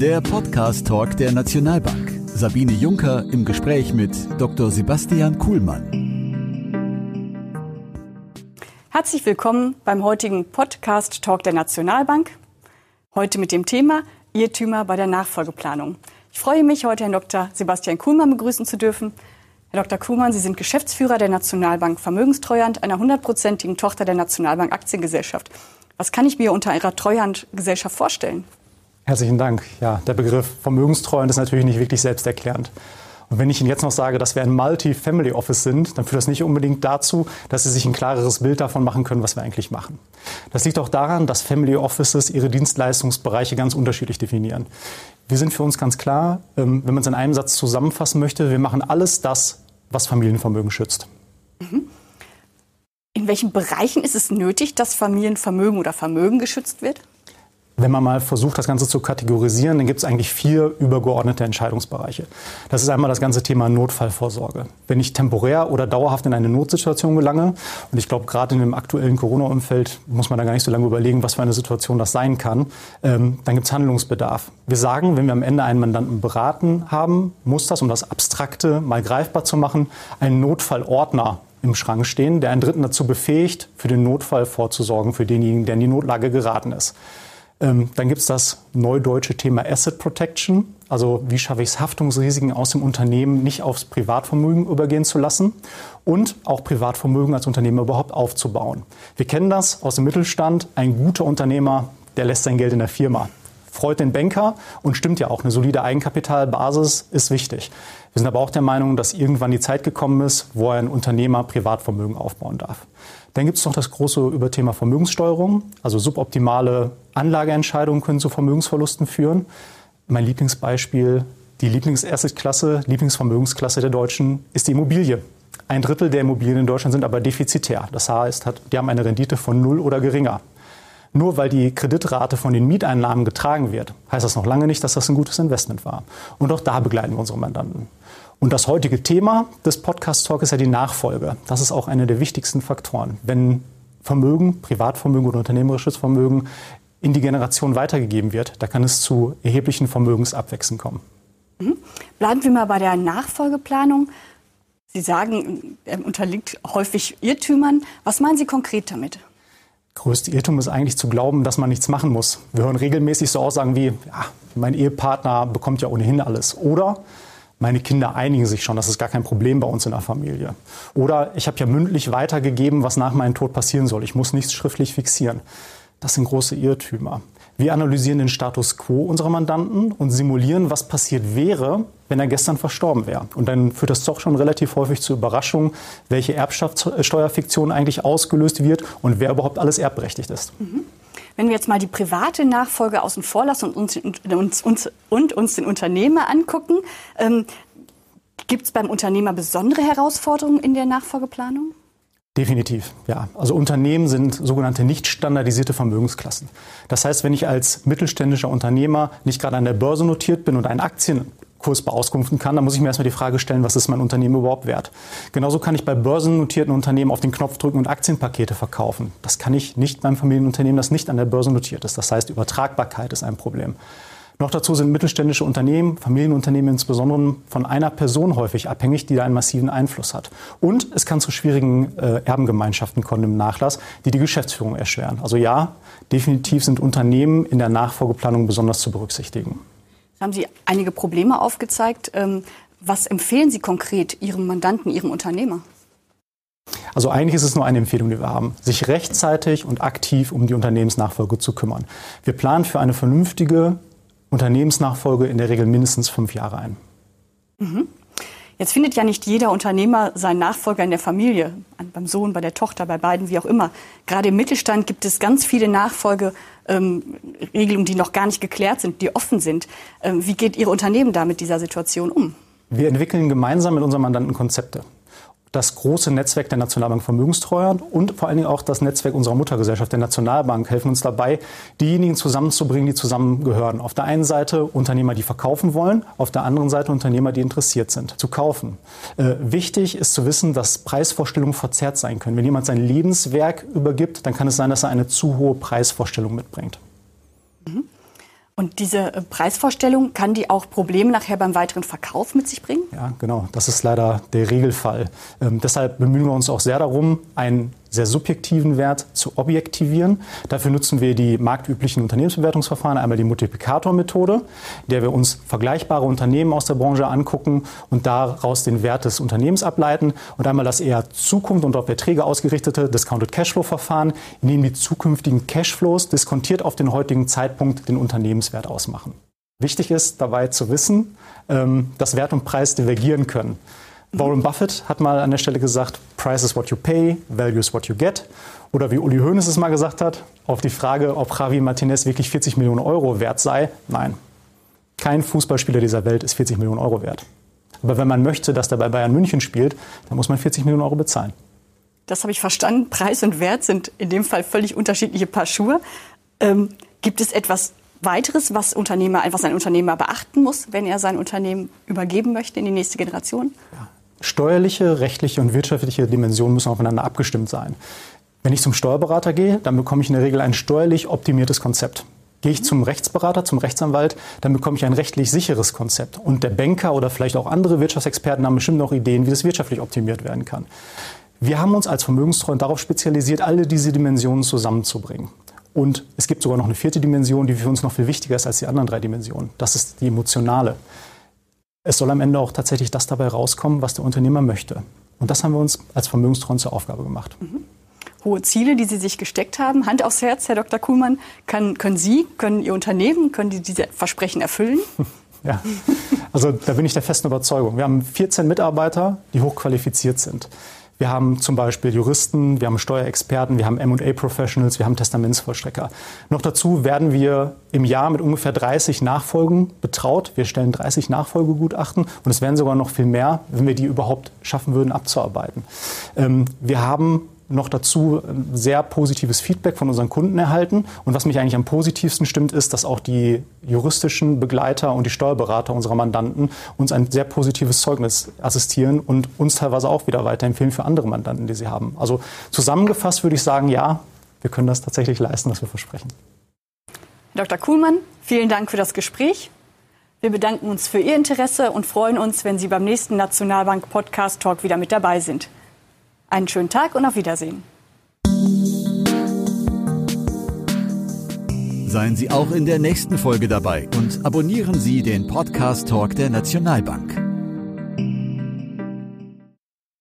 Der Podcast-Talk der Nationalbank. Sabine Juncker im Gespräch mit Dr. Sebastian Kuhlmann. Herzlich willkommen beim heutigen Podcast-Talk der Nationalbank. Heute mit dem Thema Irrtümer bei der Nachfolgeplanung. Ich freue mich, heute Herrn Dr. Sebastian Kuhlmann begrüßen zu dürfen. Herr Dr. Kuhlmann, Sie sind Geschäftsführer der Nationalbank Vermögenstreuhand, einer hundertprozentigen Tochter der Nationalbank Aktiengesellschaft. Was kann ich mir unter Ihrer Treuhandgesellschaft vorstellen? Herzlichen Dank. Ja, der Begriff Vermögenstreuhand ist natürlich nicht wirklich selbsterklärend. Und wenn ich Ihnen jetzt noch sage, dass wir ein Multi-Family Office sind, dann führt das nicht unbedingt dazu, dass Sie sich ein klareres Bild davon machen können, was wir eigentlich machen. Das liegt auch daran, dass Family Offices ihre Dienstleistungsbereiche ganz unterschiedlich definieren. Wir sind für uns ganz klar, ähm, wenn man es in einem Satz zusammenfassen möchte, wir machen alles das, was Familienvermögen schützt. Mhm. In welchen Bereichen ist es nötig, dass Familienvermögen oder Vermögen geschützt wird? Wenn man mal versucht, das Ganze zu kategorisieren, dann gibt es eigentlich vier übergeordnete Entscheidungsbereiche. Das ist einmal das ganze Thema Notfallvorsorge. Wenn ich temporär oder dauerhaft in eine Notsituation gelange, und ich glaube, gerade in dem aktuellen Corona-Umfeld muss man da gar nicht so lange überlegen, was für eine Situation das sein kann, ähm, dann gibt es Handlungsbedarf. Wir sagen, wenn wir am Ende einen Mandanten beraten haben, muss das, um das Abstrakte mal greifbar zu machen, ein Notfallordner im Schrank stehen, der einen Dritten dazu befähigt, für den Notfall vorzusorgen, für denjenigen, der in die Notlage geraten ist. Ähm, dann gibt es das neudeutsche Thema Asset Protection. Also wie schaffe ich es, Haftungsrisiken aus dem Unternehmen nicht aufs Privatvermögen übergehen zu lassen und auch Privatvermögen als Unternehmer überhaupt aufzubauen. Wir kennen das aus dem Mittelstand. Ein guter Unternehmer, der lässt sein Geld in der Firma. Freut den Banker und stimmt ja auch, eine solide Eigenkapitalbasis ist wichtig. Wir sind aber auch der Meinung, dass irgendwann die Zeit gekommen ist, wo ein Unternehmer Privatvermögen aufbauen darf. Dann gibt es noch das große Überthema Vermögenssteuerung. Also suboptimale Anlageentscheidungen können zu Vermögensverlusten führen. Mein Lieblingsbeispiel, die Lieblingsassetklasse, Lieblingsvermögensklasse der Deutschen ist die Immobilie. Ein Drittel der Immobilien in Deutschland sind aber defizitär. Das heißt, die haben eine Rendite von null oder geringer. Nur weil die Kreditrate von den Mieteinnahmen getragen wird, heißt das noch lange nicht, dass das ein gutes Investment war. Und auch da begleiten wir unsere Mandanten. Und das heutige Thema des Podcast Talk ist ja die Nachfolge. Das ist auch einer der wichtigsten Faktoren. Wenn Vermögen, Privatvermögen oder unternehmerisches Vermögen in die Generation weitergegeben wird, da kann es zu erheblichen Vermögensabwächsen kommen. Mhm. Bleiben wir mal bei der Nachfolgeplanung. Sie sagen, er unterliegt häufig Irrtümern. Was meinen Sie konkret damit? Größte Irrtum ist eigentlich zu glauben, dass man nichts machen muss. Wir hören regelmäßig so Aussagen wie, ja, mein Ehepartner bekommt ja ohnehin alles. Oder meine Kinder einigen sich schon, das ist gar kein Problem bei uns in der Familie. Oder ich habe ja mündlich weitergegeben, was nach meinem Tod passieren soll. Ich muss nichts schriftlich fixieren. Das sind große Irrtümer. Wir analysieren den Status quo unserer Mandanten und simulieren, was passiert wäre, wenn er gestern verstorben wäre. Und dann führt das doch schon relativ häufig zu Überraschungen, welche Erbschaftssteuerfiktion eigentlich ausgelöst wird und wer überhaupt alles erbberechtigt ist. Mhm. Wenn wir jetzt mal die private Nachfolge außen vor lassen und uns, uns, uns, und uns den Unternehmer angucken, ähm, gibt es beim Unternehmer besondere Herausforderungen in der Nachfolgeplanung? Definitiv, ja. Also Unternehmen sind sogenannte nicht standardisierte Vermögensklassen. Das heißt, wenn ich als mittelständischer Unternehmer nicht gerade an der Börse notiert bin und einen Aktien Kurs beauskunften kann, dann muss ich mir erstmal die Frage stellen, was ist mein Unternehmen überhaupt wert? Genauso kann ich bei börsennotierten Unternehmen auf den Knopf drücken und Aktienpakete verkaufen. Das kann ich nicht beim Familienunternehmen, das nicht an der Börse notiert ist. Das heißt, Übertragbarkeit ist ein Problem. Noch dazu sind mittelständische Unternehmen, Familienunternehmen insbesondere von einer Person häufig abhängig, die da einen massiven Einfluss hat. Und es kann zu schwierigen äh, Erbengemeinschaften kommen im Nachlass, die die Geschäftsführung erschweren. Also ja, definitiv sind Unternehmen in der Nachfolgeplanung besonders zu berücksichtigen haben Sie einige Probleme aufgezeigt. Ähm, was empfehlen Sie konkret Ihrem Mandanten, Ihrem Unternehmer? Also eigentlich ist es nur eine Empfehlung, die wir haben, sich rechtzeitig und aktiv um die Unternehmensnachfolge zu kümmern. Wir planen für eine vernünftige Unternehmensnachfolge in der Regel mindestens fünf Jahre ein. Mhm. Jetzt findet ja nicht jeder Unternehmer seinen Nachfolger in der Familie, beim Sohn, bei der Tochter, bei beiden, wie auch immer. Gerade im Mittelstand gibt es ganz viele Nachfolgeregelungen, die noch gar nicht geklärt sind, die offen sind. Ähm, wie geht Ihr Unternehmen da mit dieser Situation um? Wir entwickeln gemeinsam mit unseren Mandanten Konzepte das große Netzwerk der Nationalbank Vermögenstreuern und vor allen Dingen auch das Netzwerk unserer Muttergesellschaft der Nationalbank helfen uns dabei, diejenigen zusammenzubringen, die zusammengehören. Auf der einen Seite Unternehmer, die verkaufen wollen, auf der anderen Seite Unternehmer, die interessiert sind, zu kaufen. Äh, wichtig ist zu wissen, dass Preisvorstellungen verzerrt sein können. Wenn jemand sein Lebenswerk übergibt, dann kann es sein, dass er eine zu hohe Preisvorstellung mitbringt. Und diese äh, Preisvorstellung, kann die auch Probleme nachher beim weiteren Verkauf mit sich bringen? Ja, genau. Das ist leider der Regelfall. Ähm, deshalb bemühen wir uns auch sehr darum, einen sehr subjektiven Wert zu objektivieren. Dafür nutzen wir die marktüblichen Unternehmensbewertungsverfahren, einmal die Multiplikatormethode, in der wir uns vergleichbare Unternehmen aus der Branche angucken und daraus den Wert des Unternehmens ableiten und einmal das eher Zukunft und auf Erträge ausgerichtete Discounted Cashflow Verfahren, in dem die zukünftigen Cashflows diskontiert auf den heutigen Zeitpunkt den Unternehmenswert ausmachen. Wichtig ist dabei zu wissen, ähm, dass Wert und Preis divergieren können. Warren Buffett hat mal an der Stelle gesagt, Price is what you pay, value is what you get. Oder wie Uli Hoeneß es mal gesagt hat, auf die Frage, ob Javi Martinez wirklich 40 Millionen Euro wert sei, nein. Kein Fußballspieler dieser Welt ist 40 Millionen Euro wert. Aber wenn man möchte, dass der bei Bayern München spielt, dann muss man 40 Millionen Euro bezahlen. Das habe ich verstanden. Preis und Wert sind in dem Fall völlig unterschiedliche Paar Schuhe. Ähm, gibt es etwas weiteres, was Unternehmer, was ein Unternehmer beachten muss, wenn er sein Unternehmen übergeben möchte in die nächste Generation? Ja steuerliche, rechtliche und wirtschaftliche Dimensionen müssen aufeinander abgestimmt sein. Wenn ich zum Steuerberater gehe, dann bekomme ich in der Regel ein steuerlich optimiertes Konzept. Gehe ich zum Rechtsberater, zum Rechtsanwalt, dann bekomme ich ein rechtlich sicheres Konzept. Und der Banker oder vielleicht auch andere Wirtschaftsexperten haben bestimmt noch Ideen, wie das wirtschaftlich optimiert werden kann. Wir haben uns als Vermögenstreuen darauf spezialisiert, alle diese Dimensionen zusammenzubringen. Und es gibt sogar noch eine vierte Dimension, die für uns noch viel wichtiger ist als die anderen drei Dimensionen. Das ist die emotionale es soll am Ende auch tatsächlich das dabei rauskommen, was der Unternehmer möchte. Und das haben wir uns als Vermögenstreuen zur Aufgabe gemacht. Mhm. Hohe Ziele, die Sie sich gesteckt haben. Hand aufs Herz, Herr Dr. Kuhlmann. Kann, können Sie, können Ihr Unternehmen, können die diese Versprechen erfüllen? Ja, also da bin ich der festen Überzeugung. Wir haben 14 Mitarbeiter, die hochqualifiziert sind. Wir haben zum Beispiel Juristen, wir haben Steuerexperten, wir haben M&A-Professionals, wir haben Testamentsvollstrecker. Noch dazu werden wir im Jahr mit ungefähr 30 Nachfolgen betraut. Wir stellen 30 Nachfolgegutachten und es wären sogar noch viel mehr, wenn wir die überhaupt schaffen würden abzuarbeiten. Ähm, wir haben noch dazu sehr positives Feedback von unseren Kunden erhalten. Und was mich eigentlich am positivsten stimmt, ist, dass auch die juristischen Begleiter und die Steuerberater unserer Mandanten uns ein sehr positives Zeugnis assistieren und uns teilweise auch wieder weiterempfehlen für andere Mandanten, die sie haben. Also zusammengefasst würde ich sagen, ja, wir können das tatsächlich leisten, was wir versprechen. Herr Dr. Kuhlmann, vielen Dank für das Gespräch. Wir bedanken uns für Ihr Interesse und freuen uns, wenn Sie beim nächsten Nationalbank Podcast Talk wieder mit dabei sind. Einen schönen Tag und auf Wiedersehen. Seien Sie auch in der nächsten Folge dabei und abonnieren Sie den Podcast Talk der Nationalbank.